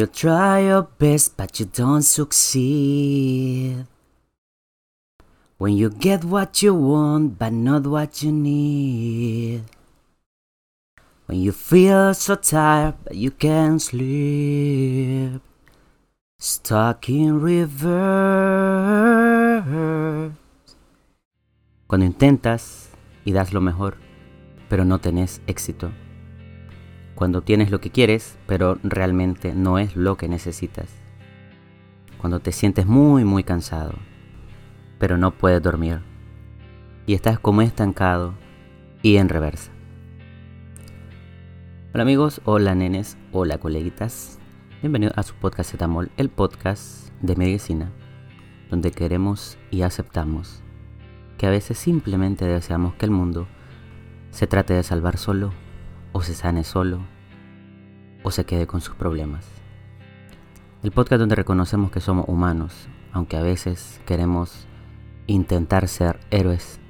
you try your best but you don't succeed. When you get what you want but not what you need. When you feel so tired but you can't sleep. Stuck in reverse. Cuando intentas y das lo mejor, pero no tenés éxito. Cuando tienes lo que quieres, pero realmente no es lo que necesitas. Cuando te sientes muy, muy cansado, pero no puedes dormir. Y estás como estancado y en reversa. Hola amigos, hola nenes, hola coleguitas. Bienvenidos a su podcast Etamol, el podcast de medicina, donde queremos y aceptamos que a veces simplemente deseamos que el mundo se trate de salvar solo o se sane solo o se quede con sus problemas. El podcast donde reconocemos que somos humanos, aunque a veces queremos intentar ser héroes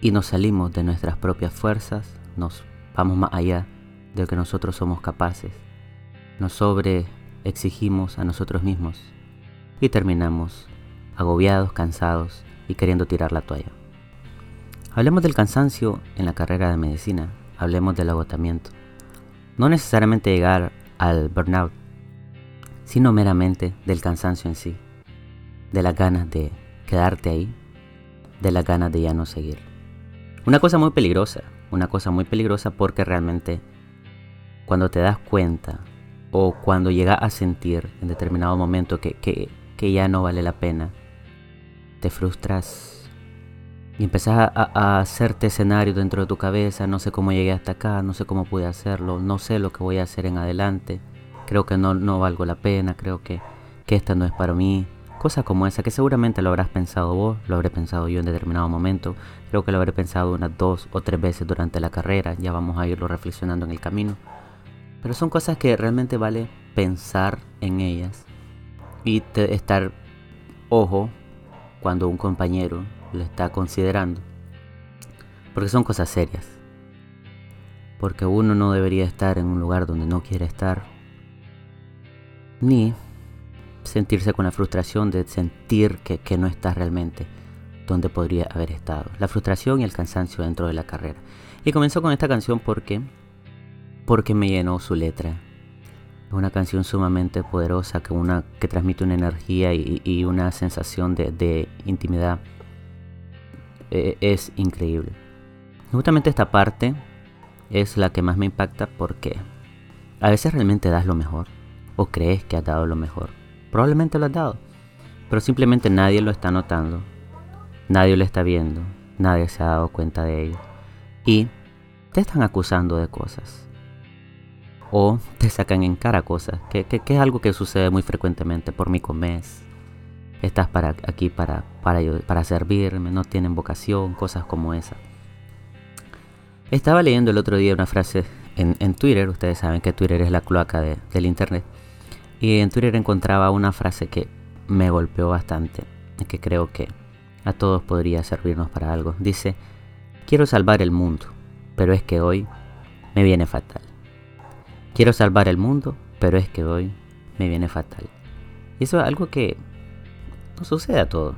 y nos salimos de nuestras propias fuerzas, nos vamos más allá de lo que nosotros somos capaces, nos sobre exigimos a nosotros mismos y terminamos agobiados, cansados y queriendo tirar la toalla. Hablemos del cansancio en la carrera de medicina, hablemos del agotamiento. No necesariamente llegar al burnout, sino meramente del cansancio en sí, de las ganas de quedarte ahí, de las ganas de ya no seguir. Una cosa muy peligrosa, una cosa muy peligrosa porque realmente cuando te das cuenta o cuando llegas a sentir en determinado momento que, que, que ya no vale la pena, te frustras y empezás a, hacerte escenario dentro de tu cabeza, no sé cómo llegué hasta acá, no sé cómo pude hacerlo, no sé lo que voy a hacer en adelante, creo que no, no valgo la pena, creo que, que esta no es para mí. Cosas como esa, que seguramente lo habrás pensado vos, lo habré pensado yo en determinado momento, creo que lo habré pensado unas dos o tres veces durante la carrera, ya vamos a irlo reflexionando en el camino. Pero son cosas que realmente vale pensar en ellas y estar ojo cuando un compañero lo está considerando. Porque son cosas serias. Porque uno no debería estar en un lugar donde no quiere estar. Ni sentirse con la frustración de sentir que, que no está realmente donde podría haber estado. La frustración y el cansancio dentro de la carrera. Y comenzó con esta canción porque, porque me llenó su letra. Es una canción sumamente poderosa que, una, que transmite una energía y, una sensación de intimidad eh, es increíble. Justamente esta parte es la que más me impacta porque a veces realmente das lo mejor o crees que has dado lo mejor. Probablemente lo has dado, pero simplemente nadie lo está notando, nadie lo está viendo, nadie se ha dado cuenta de ello y te están acusando de cosas o te sacan en cara cosas, que, que, que es algo que sucede muy frecuentemente por mi comes estás para, aquí para, para, para servirme, no tienen vocación, cosas como esa. Estaba leyendo el otro día una frase en, en Twitter, ustedes saben que Twitter es la cloaca del Internet, y en Twitter encontraba una frase que me golpeó bastante, y que creo que a todos podría servirnos para algo. Dice, quiero salvar el mundo, pero es que hoy me viene fatal. Quiero salvar el mundo, pero es que hoy me viene fatal. Y eso es algo que no sucede a todo.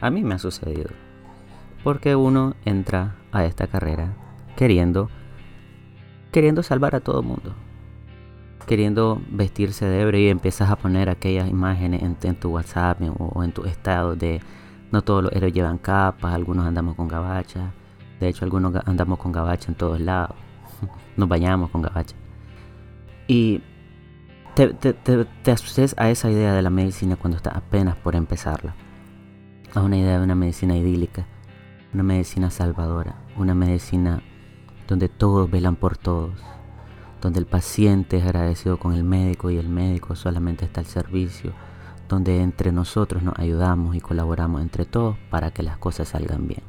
A mí me ha sucedido. Porque uno entra a esta carrera queriendo queriendo salvar a todo el mundo. Queriendo vestirse de hebreo y empiezas a poner aquellas imágenes en, tu WhatsApp o, en tu estado de no todos los héroes llevan capas, algunos andamos con gabacha. De hecho, algunos andamos con gabacha en todos lados. Nos bañamos con gabacha. Y te, te, te, a esa idea de la medicina cuando está apenas por empezarla. A una idea de una medicina idílica, una medicina salvadora, una medicina donde todos velan por todos, donde el paciente es agradecido con el médico y el médico solamente está al servicio, donde entre nosotros nos ayudamos y colaboramos entre todos para que las cosas salgan bien.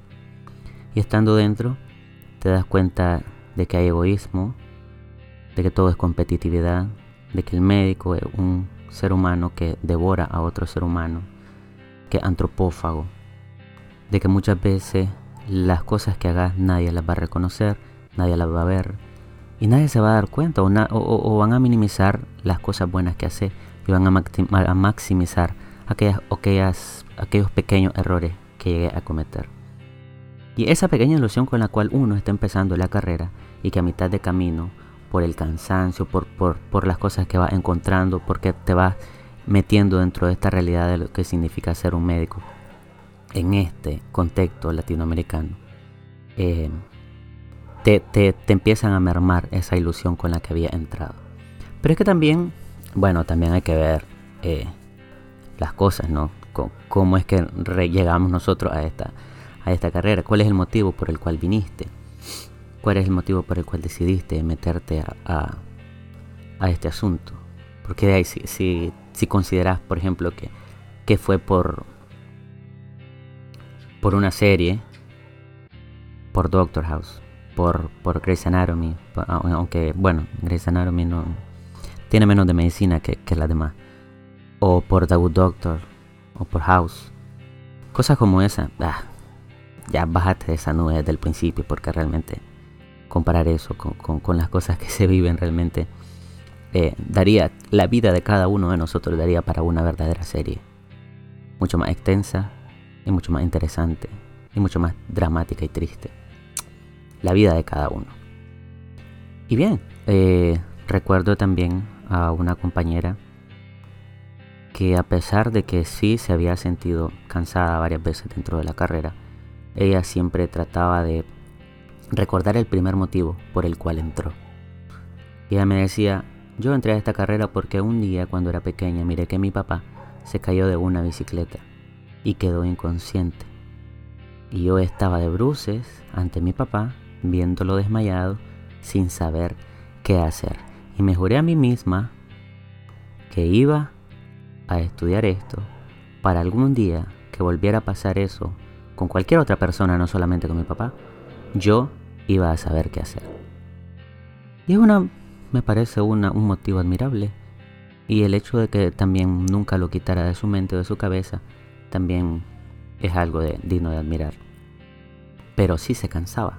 Y estando dentro, te das cuenta de que hay egoísmo, de que todo es competitividad, de que el médico es un ser humano que devora a otro ser humano, que es antropófago, de que muchas veces las cosas que hagas nadie las va a reconocer, nadie las va a ver, y nadie se va a dar cuenta o, van a minimizar las cosas buenas que hace y van a, maximizar aquellas, aquellas, aquellos pequeños errores que llegue a cometer. Y esa pequeña ilusión con la cual uno está empezando la carrera y que a mitad de camino, por el cansancio, por, por, por las cosas que va encontrando, porque te vas metiendo dentro de esta realidad de lo que significa ser un médico en este contexto latinoamericano, eh, te, te, empiezan a mermar esa ilusión con la que había entrado. Pero es que también, bueno, también hay que ver eh, las cosas, ¿no? cómo es que llegamos nosotros a esta, a esta carrera, cuál es el motivo por el cual viniste, cuál es el motivo por el cual decidiste meterte a, a, este asunto. Porque de ahí, si, si, si consideras, por ejemplo, que, que fue por, por una serie, por Doctor House, por, por Grey's Anatomy, aunque bueno, Grey's Anatomy no tiene menos de medicina que, que las demás, o por The Good Doctor, o por House, cosas como esa, ah, ya bájate de esa nube desde el principio, porque realmente comparar eso con, con, las cosas que se viven realmente eh, daría, la vida de cada uno de nosotros daría para una verdadera serie, mucho más extensa, y mucho más interesante y mucho más dramática y triste. La vida de cada uno. Y bien, eh, recuerdo también a una compañera que a pesar de que sí se había sentido cansada varias veces dentro de la carrera, ella siempre trataba de recordar el primer motivo por el cual entró. Y ella me decía, yo entré a esta carrera porque un día cuando era pequeña miré que mi papá se cayó de una bicicleta y quedó inconsciente. Y yo estaba de bruces ante mi papá, viéndolo desmayado, sin saber qué hacer. Y me juré a mí misma que iba a estudiar esto para algún día que volviera a pasar eso con cualquier otra persona, no solamente con mi papá, yo iba a saber qué hacer. Y es una, me parece una, un motivo admirable. Y el hecho de que también nunca lo quitara de su mente o de su cabeza también es algo digno de admirar. Pero sí se cansaba,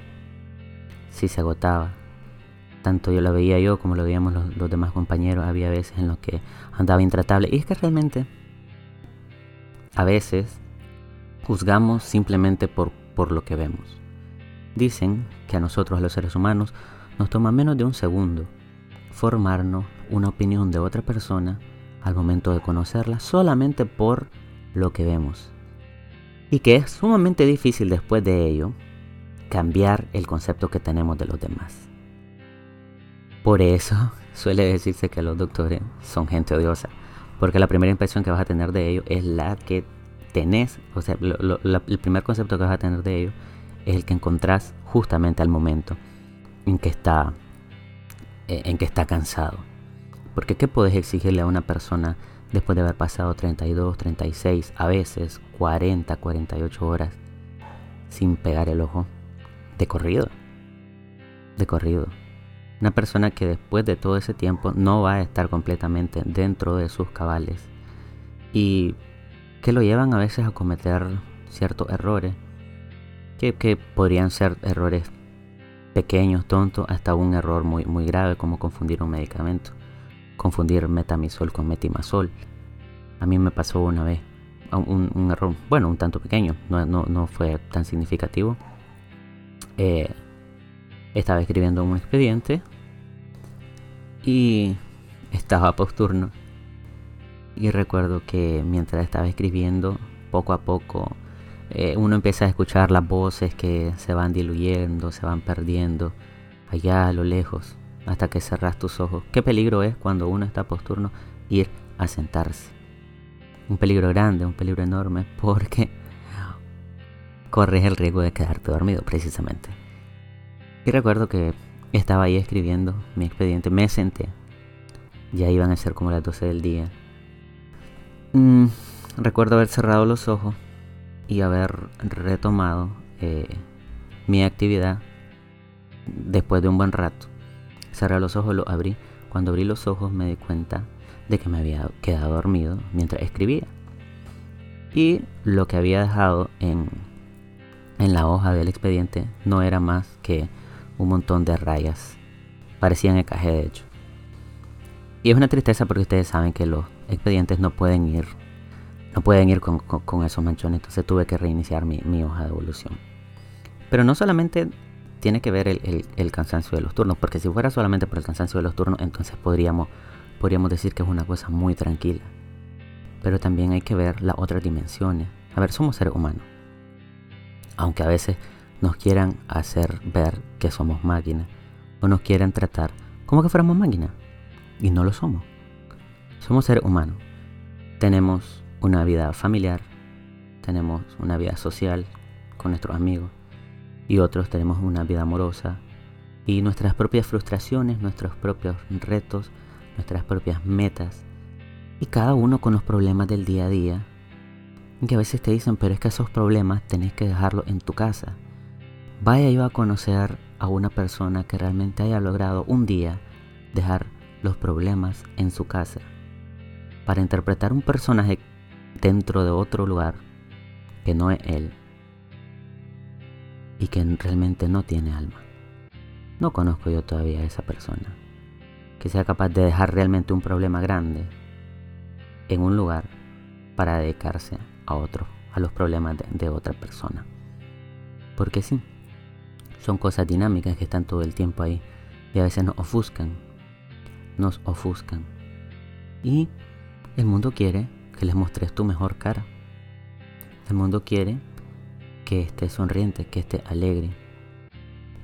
sí se agotaba. Tanto yo lo veía yo como lo veíamos los, demás compañeros. Había veces en los que andaba intratable. Y es que realmente a veces juzgamos simplemente por, por lo que vemos. Dicen que a nosotros, a los seres humanos, nos toma menos de un segundo formarnos una opinión de otra persona al momento de conocerla solamente por lo que vemos. Y que es sumamente difícil después de ello cambiar el concepto que tenemos de los demás. Por eso suele decirse que los doctores son gente odiosa, porque la primera impresión que vas a tener de ellos es la que tenés, o sea, el primer concepto que vas a tener de ellos es el que encontrás justamente al momento en que está, eh, en que está cansado. Porque ¿qué puedes exigirle a una persona después de haber pasado 32, 36, a veces 40, 48 horas sin pegar el ojo de corrido. De corrido. Una persona que después de todo ese tiempo no va a estar completamente dentro de sus cabales y que lo llevan a veces a cometer ciertos errores que, podrían ser errores pequeños, tontos, hasta un error muy, muy grave como confundir un medicamento confundir metamisol con metimazol. A mí me pasó una vez un, error, bueno, un tanto pequeño, no, no, fue tan significativo. Eh, estaba escribiendo un expediente y estaba post turno. Y recuerdo que mientras estaba escribiendo, poco a poco, eh, uno empieza a escuchar las voces que se van diluyendo, se van perdiendo allá a lo lejos hasta que cerras tus ojos. Qué peligro es cuando uno está posturno ir a sentarse. Un peligro grande, un peligro enorme, porque corres el riesgo de quedarte dormido, precisamente. Y recuerdo que estaba ahí escribiendo mi expediente, me senté. Ya iban a ser como las 12 del día. Mm, recuerdo haber cerrado los ojos y haber retomado eh, mi actividad después de un buen rato. Cerré los ojos, lo abrí. Cuando abrí los ojos me di cuenta de que me había quedado dormido mientras escribía. Y lo que había dejado en, en la hoja del expediente no era más que un montón de rayas parecían EKG de hecho. Y es una tristeza porque ustedes saben que los expedientes no pueden ir, no pueden ir con, esos manchones, entonces tuve que reiniciar mi, hoja de evolución. Pero no solamente tiene que ver el, cansancio de los turnos, porque si fuera solamente por el cansancio de los turnos, entonces podríamos, podríamos decir que es una cosa muy tranquila. Pero también hay que ver las otras dimensiones. A ver, somos seres humanos. Aunque a veces nos quieran hacer ver que somos máquinas, o nos quieran tratar como que fuéramos máquinas y no lo somos. Somos seres humanos. Tenemos una vida familiar, tenemos una vida social con nuestros amigos y otros tenemos una vida amorosa y nuestras propias frustraciones, nuestros propios retos, nuestras propias metas y cada uno con los problemas del día a día. que a veces te dicen, pero es que esos problemas tenés que dejarlos en tu casa. Vaya yo a conocer a una persona que realmente haya logrado un día dejar los problemas en su casa para interpretar un personaje dentro de otro lugar que no es él y que realmente no tiene alma. No conozco yo todavía a esa persona que sea capaz de dejar realmente un problema grande en un lugar para dedicarse a otro, a los problemas de, de otra persona. Porque sí, son cosas dinámicas que están todo el tiempo ahí y a veces nos ofuscan nos ofuscan. Y el mundo quiere que les mostres tu mejor cara. El mundo quiere que estés sonriente, que estés alegre.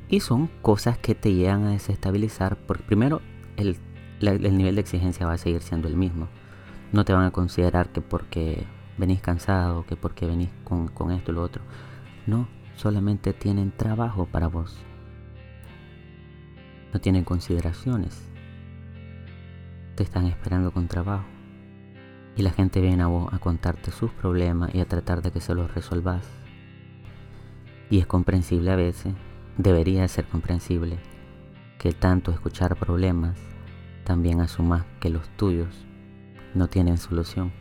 Y son cosas que te llegan a desestabilizar porque primero el, nivel de exigencia va a seguir siendo el mismo. No te van a considerar que porque venís cansado, que porque venís con, con esto y lo otro. No, solamente tienen trabajo para vos. No tienen consideraciones te están esperando con trabajo. Y la gente viene a vos a contarte sus problemas y a tratar de que se los resolvas. Y es comprensible a veces, debería ser comprensible, que tanto escuchar problemas también asumas que los tuyos no tienen solución.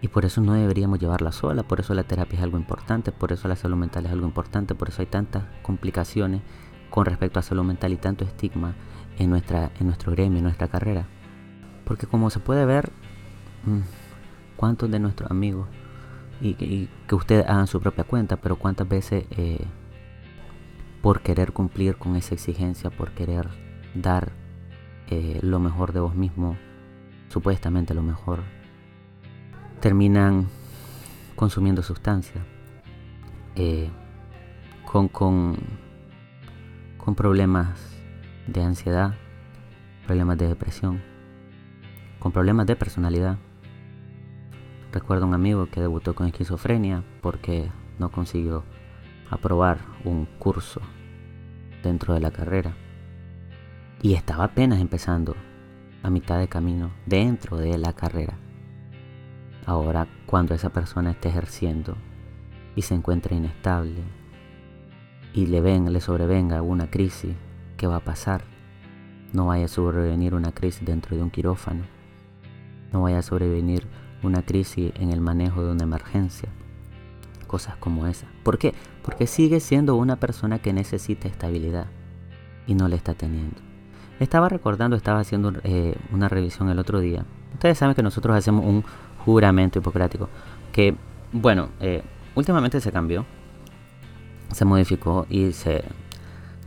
Y por eso no deberíamos llevarla sola, por eso la terapia es algo importante, por eso la salud mental es algo importante, por eso hay tantas complicaciones con respecto a salud mental y tanto estigma en, nuestra, en nuestro gremio, en nuestra carrera. Porque como se puede ver, cuántos de nuestros amigos, y, que ustedes hagan su propia cuenta, pero cuántas veces eh, por querer cumplir con esa exigencia, por querer dar eh, lo mejor de vos mismo, supuestamente lo mejor, terminan consumiendo sustancias, eh, con, con, con problemas de ansiedad, problemas de depresión con problemas de personalidad. Recuerdo un amigo que debutó con esquizofrenia porque no consiguió aprobar un curso dentro de la carrera. Y estaba apenas empezando a mitad de camino dentro de la carrera. Ahora, cuando esa persona esté ejerciendo y se encuentra inestable y le ven, le sobrevenga una crisis, ¿qué va a pasar? No vaya a sobrevenir una crisis dentro de un quirófano no vaya a sobrevenir una crisis en el manejo de una emergencia. Cosas como esa. ¿Por qué? Porque sigue siendo una persona que necesita estabilidad y no la está teniendo. Estaba recordando, estaba haciendo eh, una revisión el otro día. Ustedes saben que nosotros hacemos un juramento hipocrático que, bueno, eh, últimamente se cambió, se modificó y se,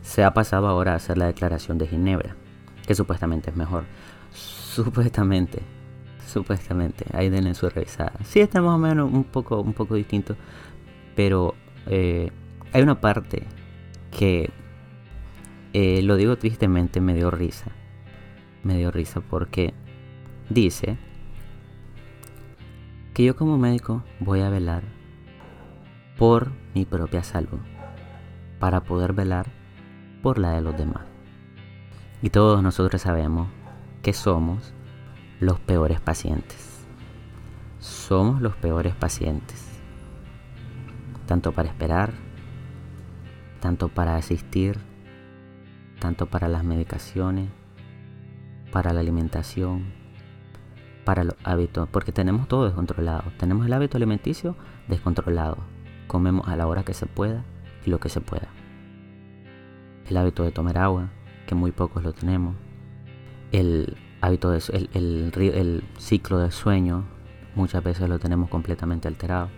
se ha pasado ahora a hacer la declaración de Ginebra, que supuestamente es mejor. Supuestamente, supuestamente. Ahí denle su revisada. Sí está más o menos un poco, un poco distinto, pero eh, hay una parte que, eh, lo digo tristemente, me dio risa. Me dio risa porque dice que yo como médico voy a velar por mi propia salud, para poder velar por la de los demás. Y todos nosotros sabemos que somos los peores pacientes. Somos los peores pacientes. Tanto para esperar, tanto para asistir, tanto para las medicaciones, para la alimentación, para los hábitos, porque tenemos todo descontrolado. Tenemos el hábito alimenticio descontrolado. Comemos a la hora que se pueda y lo que se pueda. El hábito de tomar agua, que muy pocos lo tenemos. El hábito de, el, el, ciclo de sueño muchas veces lo tenemos completamente alterado.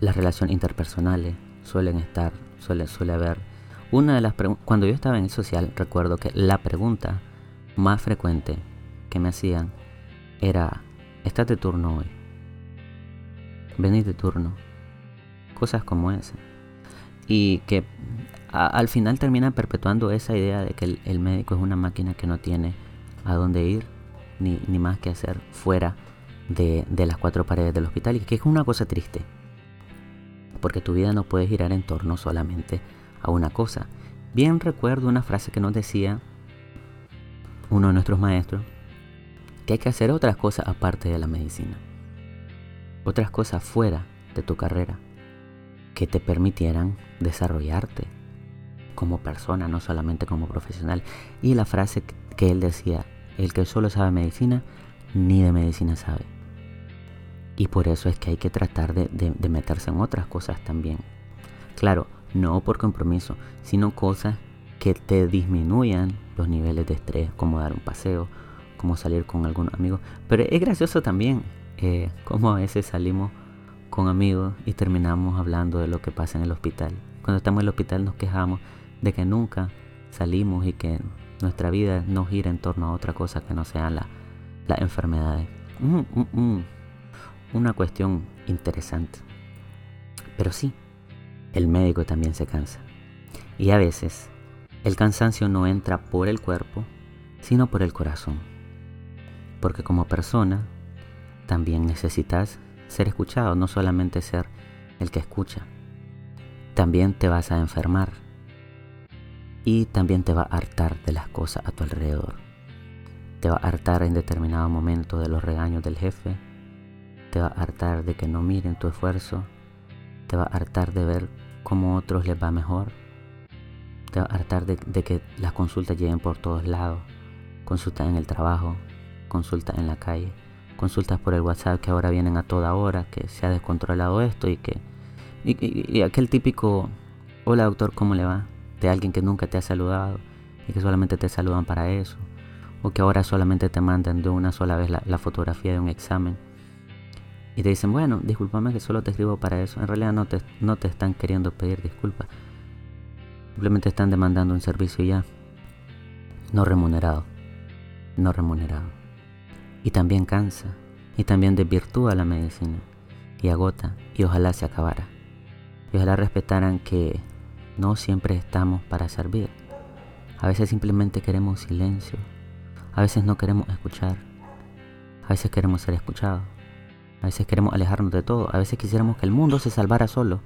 Las relaciones interpersonales suelen estar, suele, suele haber. Una de las cuando yo estaba en el social, recuerdo que la pregunta más frecuente que me hacían era, ¿estás de turno hoy? ¿Venís de turno? Cosas como esa. Y que al final terminan perpetuando esa idea de que el, médico es una máquina que no tiene a dónde ir ni, ni más que hacer fuera de, de, las cuatro paredes del hospital. Y que es una cosa triste porque tu vida no puede girar en torno solamente a una cosa. Bien recuerdo una frase que nos decía uno de nuestros maestros, que hay que hacer otras cosas aparte de la medicina, otras cosas fuera de tu carrera, que te permitieran desarrollarte como persona, no solamente como profesional. Y la frase que él decía, el que solo sabe medicina, ni de medicina sabe. Y por eso es que hay que tratar de, meterse en otras cosas también. Claro, no por compromiso, sino cosas que te disminuyan los niveles de estrés, como dar un paseo, como salir con algunos amigos. Pero es gracioso también eh, como a veces salimos con amigos y terminamos hablando de lo que pasa en el hospital. Cuando estamos en el hospital nos quejamos de que nunca salimos y que nuestra vida no gira en torno a otra cosa que no sean las enfermedades. Una cuestión interesante. Pero sí, el médico también se cansa. Y a veces el cansancio no entra por el cuerpo, sino por el corazón. Porque como persona también necesitas ser escuchado, no solamente ser el que escucha. También te vas a enfermar y también te va a hartar de las cosas a tu alrededor. Te va a hartar en determinado momento de los regaños del jefe, te va a hartar de que no miren tu esfuerzo, te va a hartar de ver cómo otros les va mejor, te va a hartar de, que las consultas lleguen por todos lados, consultas en el trabajo, consultas en la calle, consultas por el WhatsApp que ahora vienen a toda hora, que se ha descontrolado esto y que... Y, aquel típico, hola doctor, ¿cómo le va? De alguien que nunca te ha saludado y que solamente te saludan para eso. O que ahora solamente te mandan de una sola vez la fotografía de un examen y te dicen, bueno, discúlpame que solo te escribo para eso. En realidad no te, no te están queriendo pedir disculpas. Simplemente están demandando un servicio ya. No remunerado. No remunerado. Y también cansa. Y también desvirtúa la medicina. Y agota. Y ojalá se acabara. Y ojalá respetaran que no siempre estamos para servir. A veces simplemente queremos silencio. A veces no queremos escuchar. A veces queremos ser escuchados. A veces queremos alejarnos de todo. A veces quisiéramos que el mundo se salvara solo.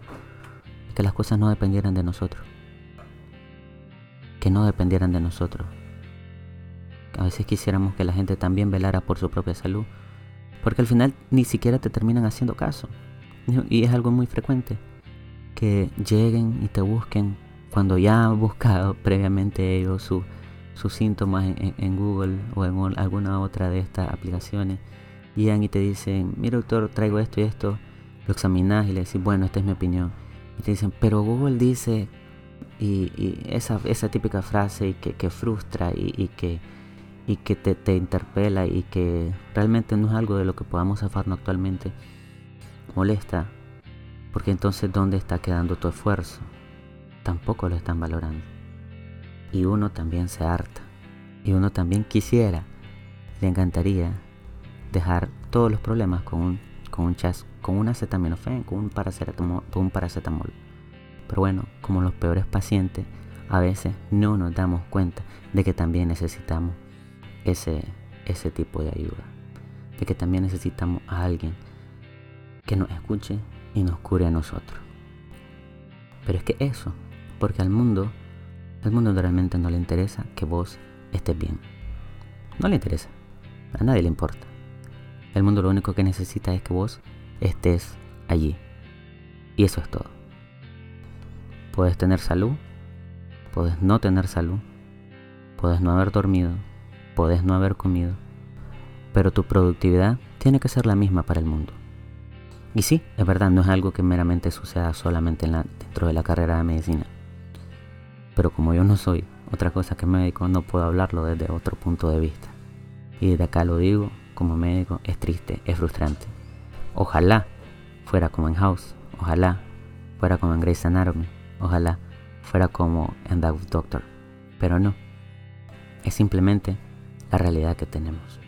Que las cosas no dependieran de nosotros. Que no dependieran de nosotros. A veces quisiéramos que la gente también velara por su propia salud. Porque al final ni siquiera te terminan haciendo caso. Y es algo muy frecuente. Que lleguen y te busquen cuando ya han buscado previamente ellos sus síntomas en Google o en alguna otra de estas aplicaciones llegan y te dicen, mira doctor, traigo esto y esto, lo examinas y le decís, bueno, esta es mi opinión. Y te dicen, pero Google dice, y, esa, esa típica frase y que, frustra y, que, y que te, te, interpela y que realmente no es algo de lo que podamos zafarnos actualmente, molesta, porque entonces ¿dónde está quedando tu esfuerzo? Tampoco lo están valorando. Y uno también se harta. Y uno también quisiera, le encantaría dejar todos los problemas con un, con un chas, con un acetaminofén, con un paracetamol, con un paracetamol. Pero bueno, como los peores pacientes, a veces no nos damos cuenta de que también necesitamos ese, ese tipo de ayuda. De que también necesitamos a alguien que nos escuche y nos cure a nosotros. Pero es que eso, porque al mundo, al mundo realmente no le interesa que vos estés bien. No le interesa, a nadie le importa. El mundo lo único que necesita es que vos estés allí. Y eso es todo. Puedes tener salud, puedes no tener salud, puedes no haber dormido, puedes no haber comido, pero tu productividad tiene que ser la misma para el mundo. Y sí, es verdad, no es algo que meramente suceda solamente dentro de la carrera de medicina. Pero como yo no soy otra cosa que médico, no puedo hablarlo desde otro punto de vista. Y desde acá lo digo, como médico, es triste, es frustrante. Ojalá fuera como en House, ojalá fuera como en Grey's Anatomy, ojalá fuera como en The Doctor. Pero no, es simplemente la realidad que tenemos.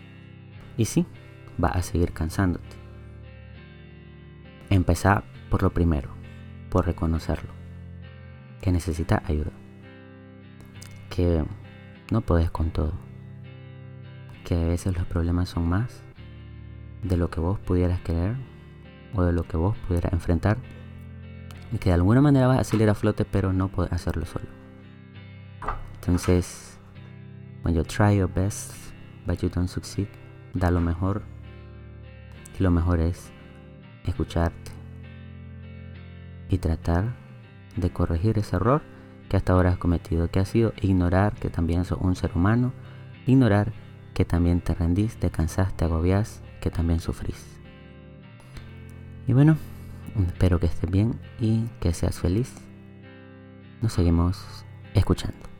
Y sí, va a seguir cansándote. Empezar por lo primero, por reconocerlo, que necesita ayuda, que no puedes con todo, que a veces los problemas son más de lo que vos pudieras querer o de lo que vos pudieras enfrentar y que de alguna manera vas a salir a flote pero no puedes hacerlo solo. Entonces, when you try your best but you don't succeed, da lo mejor y lo mejor es escucharte y tratar de corregir ese error que hasta ahora has cometido, que ha sido ignorar que también sos un ser humano, ignorar que también te rendís, te cansás, te agobiás, que también sufrís. Y bueno, espero que estés bien y que seas feliz. Nos seguimos escuchando.